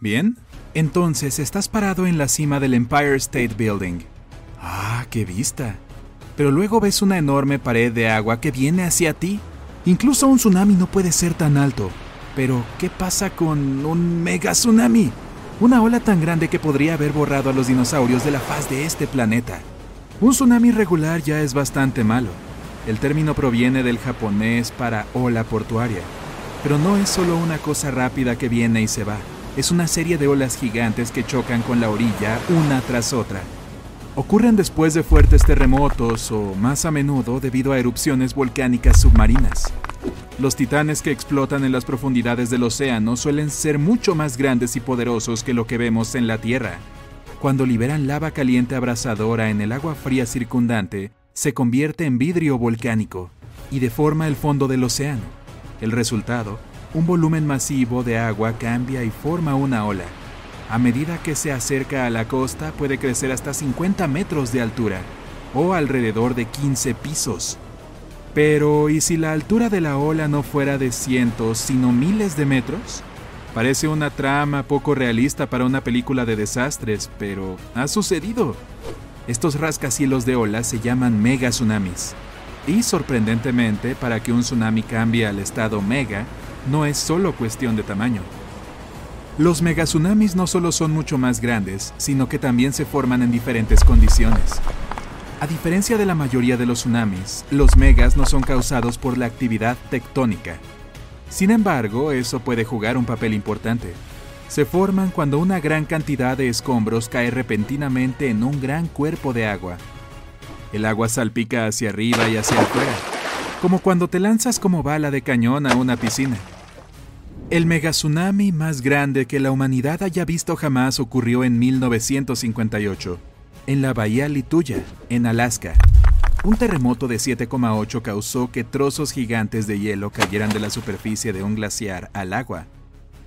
Bien, entonces estás parado en la cima del Empire State Building. ¡Ah, qué vista! Pero luego ves una enorme pared de agua que viene hacia ti. Incluso un tsunami no puede ser tan alto. Pero, ¿qué pasa con un mega tsunami? Una ola tan grande que podría haber borrado a los dinosaurios de la faz de este planeta. Un tsunami regular ya es bastante malo. El término proviene del japonés para ola portuaria. Pero no es solo una cosa rápida que viene y se va. Es una serie de olas gigantes que chocan con la orilla una tras otra. Ocurren después de fuertes terremotos o, más a menudo, debido a erupciones volcánicas submarinas. Los titanes que explotan en las profundidades del océano suelen ser mucho más grandes y poderosos que lo que vemos en la Tierra. Cuando liberan lava caliente abrasadora en el agua fría circundante, se convierte en vidrio volcánico y deforma el fondo del océano. El resultado, un volumen masivo de agua cambia y forma una ola. A medida que se acerca a la costa puede crecer hasta 50 metros de altura o alrededor de 15 pisos. Pero, ¿y si la altura de la ola no fuera de cientos, sino miles de metros? Parece una trama poco realista para una película de desastres, pero ha sucedido. Estos rascacielos de olas se llaman mega tsunamis. Y sorprendentemente, para que un tsunami cambie al estado mega, no es solo cuestión de tamaño. Los megatsunamis no solo son mucho más grandes, sino que también se forman en diferentes condiciones. A diferencia de la mayoría de los tsunamis, los megas no son causados por la actividad tectónica. Sin embargo, eso puede jugar un papel importante. Se forman cuando una gran cantidad de escombros cae repentinamente en un gran cuerpo de agua. El agua salpica hacia arriba y hacia afuera, como cuando te lanzas como bala de cañón a una piscina. El megatsunami más grande que la humanidad haya visto jamás ocurrió en 1958, en la bahía Lituya, en Alaska. Un terremoto de 7,8 causó que trozos gigantes de hielo cayeran de la superficie de un glaciar al agua.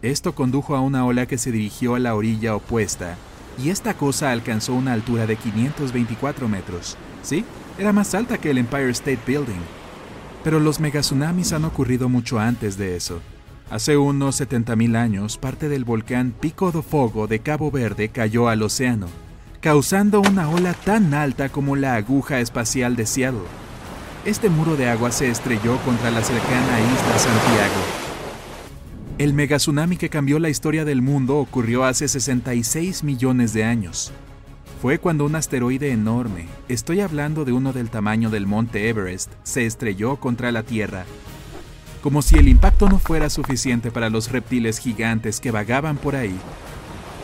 Esto condujo a una ola que se dirigió a la orilla opuesta, y esta cosa alcanzó una altura de 524 metros. Sí, era más alta que el Empire State Building. Pero los megatsunamis han ocurrido mucho antes de eso. Hace unos 70.000 años, parte del volcán Pico do Fogo de Cabo Verde cayó al océano, causando una ola tan alta como la aguja espacial de Seattle. Este muro de agua se estrelló contra la cercana isla Santiago. El megatsunami que cambió la historia del mundo ocurrió hace 66 millones de años. Fue cuando un asteroide enorme, estoy hablando de uno del tamaño del monte Everest, se estrelló contra la Tierra como si el impacto no fuera suficiente para los reptiles gigantes que vagaban por ahí,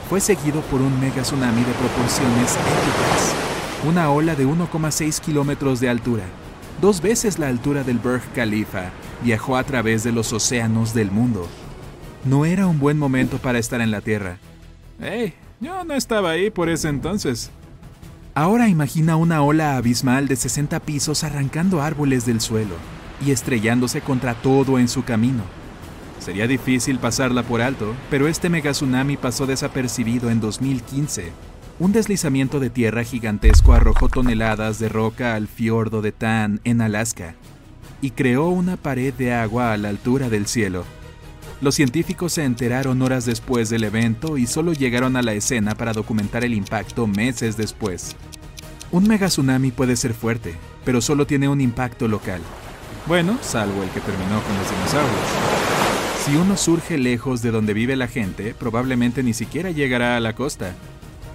fue seguido por un mega tsunami de proporciones épicas, una ola de 1,6 kilómetros de altura, dos veces la altura del Burj Khalifa, viajó a través de los océanos del mundo. No era un buen momento para estar en la Tierra. ¡Hey! Yo no estaba ahí por ese entonces. Ahora imagina una ola abismal de 60 pisos arrancando árboles del suelo y estrellándose contra todo en su camino. Sería difícil pasarla por alto, pero este megatsunami pasó desapercibido en 2015. Un deslizamiento de tierra gigantesco arrojó toneladas de roca al fiordo de Tan en Alaska y creó una pared de agua a la altura del cielo. Los científicos se enteraron horas después del evento y solo llegaron a la escena para documentar el impacto meses después. Un megatsunami puede ser fuerte, pero solo tiene un impacto local. Bueno, salvo el que terminó con los dinosaurios. Si uno surge lejos de donde vive la gente, probablemente ni siquiera llegará a la costa.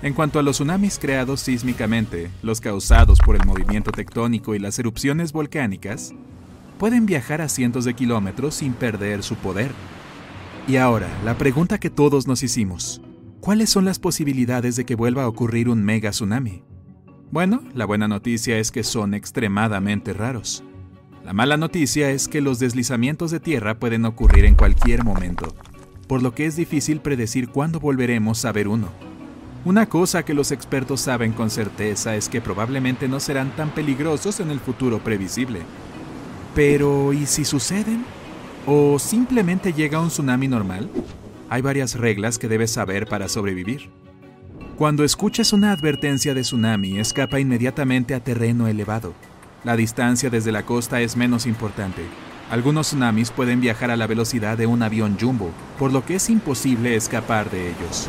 En cuanto a los tsunamis creados sísmicamente, los causados por el movimiento tectónico y las erupciones volcánicas, pueden viajar a cientos de kilómetros sin perder su poder. Y ahora, la pregunta que todos nos hicimos, ¿cuáles son las posibilidades de que vuelva a ocurrir un mega tsunami? Bueno, la buena noticia es que son extremadamente raros. La mala noticia es que los deslizamientos de tierra pueden ocurrir en cualquier momento, por lo que es difícil predecir cuándo volveremos a ver uno. Una cosa que los expertos saben con certeza es que probablemente no serán tan peligrosos en el futuro previsible. Pero, ¿y si suceden? ¿O simplemente llega un tsunami normal? Hay varias reglas que debes saber para sobrevivir. Cuando escuches una advertencia de tsunami, escapa inmediatamente a terreno elevado la distancia desde la costa es menos importante. Algunos tsunamis pueden viajar a la velocidad de un avión jumbo, por lo que es imposible escapar de ellos.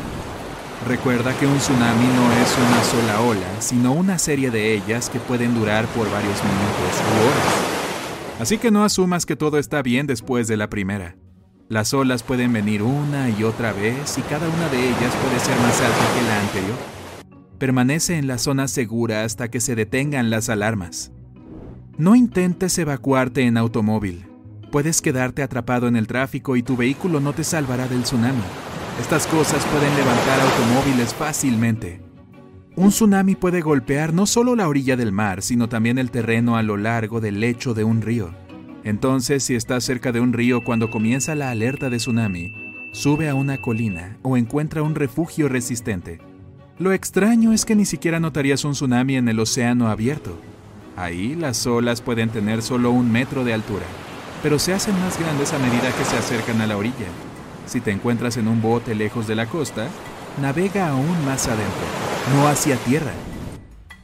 Recuerda que un tsunami no es una sola ola, sino una serie de ellas que pueden durar por varios minutos u horas. Así que no asumas que todo está bien después de la primera. Las olas pueden venir una y otra vez y cada una de ellas puede ser más alta que la anterior. Permanece en la zona segura hasta que se detengan las alarmas. No intentes evacuarte en automóvil. Puedes quedarte atrapado en el tráfico y tu vehículo no te salvará del tsunami. Estas cosas pueden levantar automóviles fácilmente. Un tsunami puede golpear no solo la orilla del mar, sino también el terreno a lo largo del lecho de un río. Entonces, si estás cerca de un río cuando comienza la alerta de tsunami, sube a una colina o encuentra un refugio resistente. Lo extraño es que ni siquiera notarías un tsunami en el océano abierto. Ahí las olas pueden tener solo un metro de altura, pero se hacen más grandes a medida que se acercan a la orilla. Si te encuentras en un bote lejos de la costa, navega aún más adentro, no hacia tierra.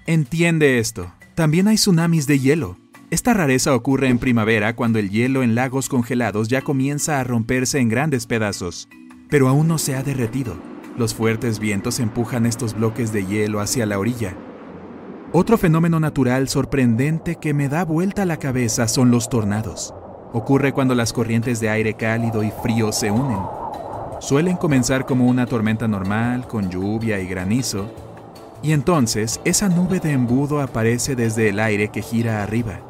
Entiende esto. También hay tsunamis de hielo. Esta rareza ocurre en primavera cuando el hielo en lagos congelados ya comienza a romperse en grandes pedazos, pero aún no se ha derretido. Los fuertes vientos empujan estos bloques de hielo hacia la orilla. Otro fenómeno natural sorprendente que me da vuelta la cabeza son los tornados. Ocurre cuando las corrientes de aire cálido y frío se unen. Suelen comenzar como una tormenta normal, con lluvia y granizo, y entonces esa nube de embudo aparece desde el aire que gira arriba.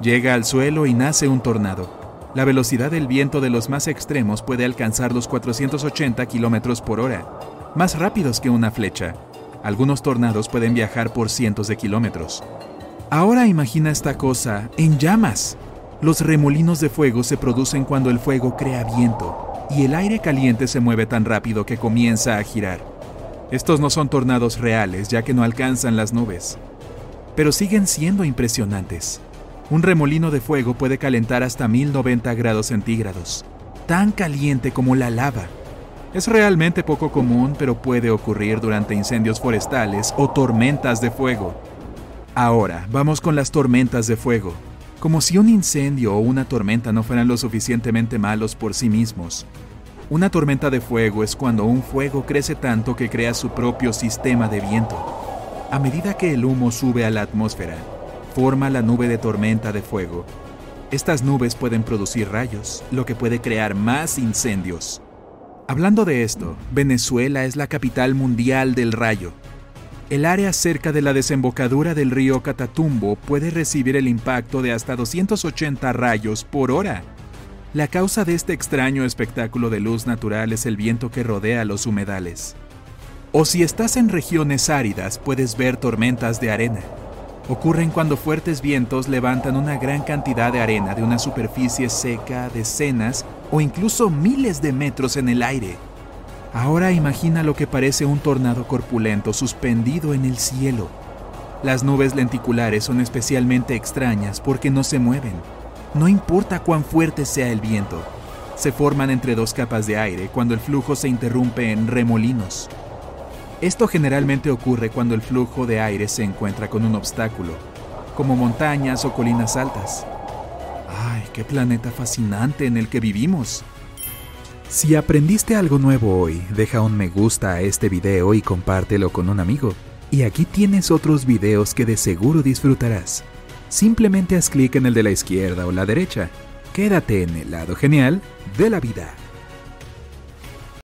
Llega al suelo y nace un tornado. La velocidad del viento de los más extremos puede alcanzar los 480 km por hora, más rápidos que una flecha. Algunos tornados pueden viajar por cientos de kilómetros. Ahora imagina esta cosa en llamas. Los remolinos de fuego se producen cuando el fuego crea viento y el aire caliente se mueve tan rápido que comienza a girar. Estos no son tornados reales ya que no alcanzan las nubes, pero siguen siendo impresionantes. Un remolino de fuego puede calentar hasta 1090 grados centígrados, tan caliente como la lava. Es realmente poco común, pero puede ocurrir durante incendios forestales o tormentas de fuego. Ahora, vamos con las tormentas de fuego. Como si un incendio o una tormenta no fueran lo suficientemente malos por sí mismos. Una tormenta de fuego es cuando un fuego crece tanto que crea su propio sistema de viento. A medida que el humo sube a la atmósfera, forma la nube de tormenta de fuego. Estas nubes pueden producir rayos, lo que puede crear más incendios. Hablando de esto, Venezuela es la capital mundial del rayo. El área cerca de la desembocadura del río Catatumbo puede recibir el impacto de hasta 280 rayos por hora. La causa de este extraño espectáculo de luz natural es el viento que rodea los humedales. O si estás en regiones áridas, puedes ver tormentas de arena ocurren cuando fuertes vientos levantan una gran cantidad de arena de una superficie seca decenas o incluso miles de metros en el aire. Ahora imagina lo que parece un tornado corpulento suspendido en el cielo. Las nubes lenticulares son especialmente extrañas porque no se mueven. No importa cuán fuerte sea el viento. Se forman entre dos capas de aire cuando el flujo se interrumpe en remolinos. Esto generalmente ocurre cuando el flujo de aire se encuentra con un obstáculo, como montañas o colinas altas. ¡Ay, qué planeta fascinante en el que vivimos! Si aprendiste algo nuevo hoy, deja un me gusta a este video y compártelo con un amigo. Y aquí tienes otros videos que de seguro disfrutarás. Simplemente haz clic en el de la izquierda o la derecha. Quédate en el lado genial de la vida.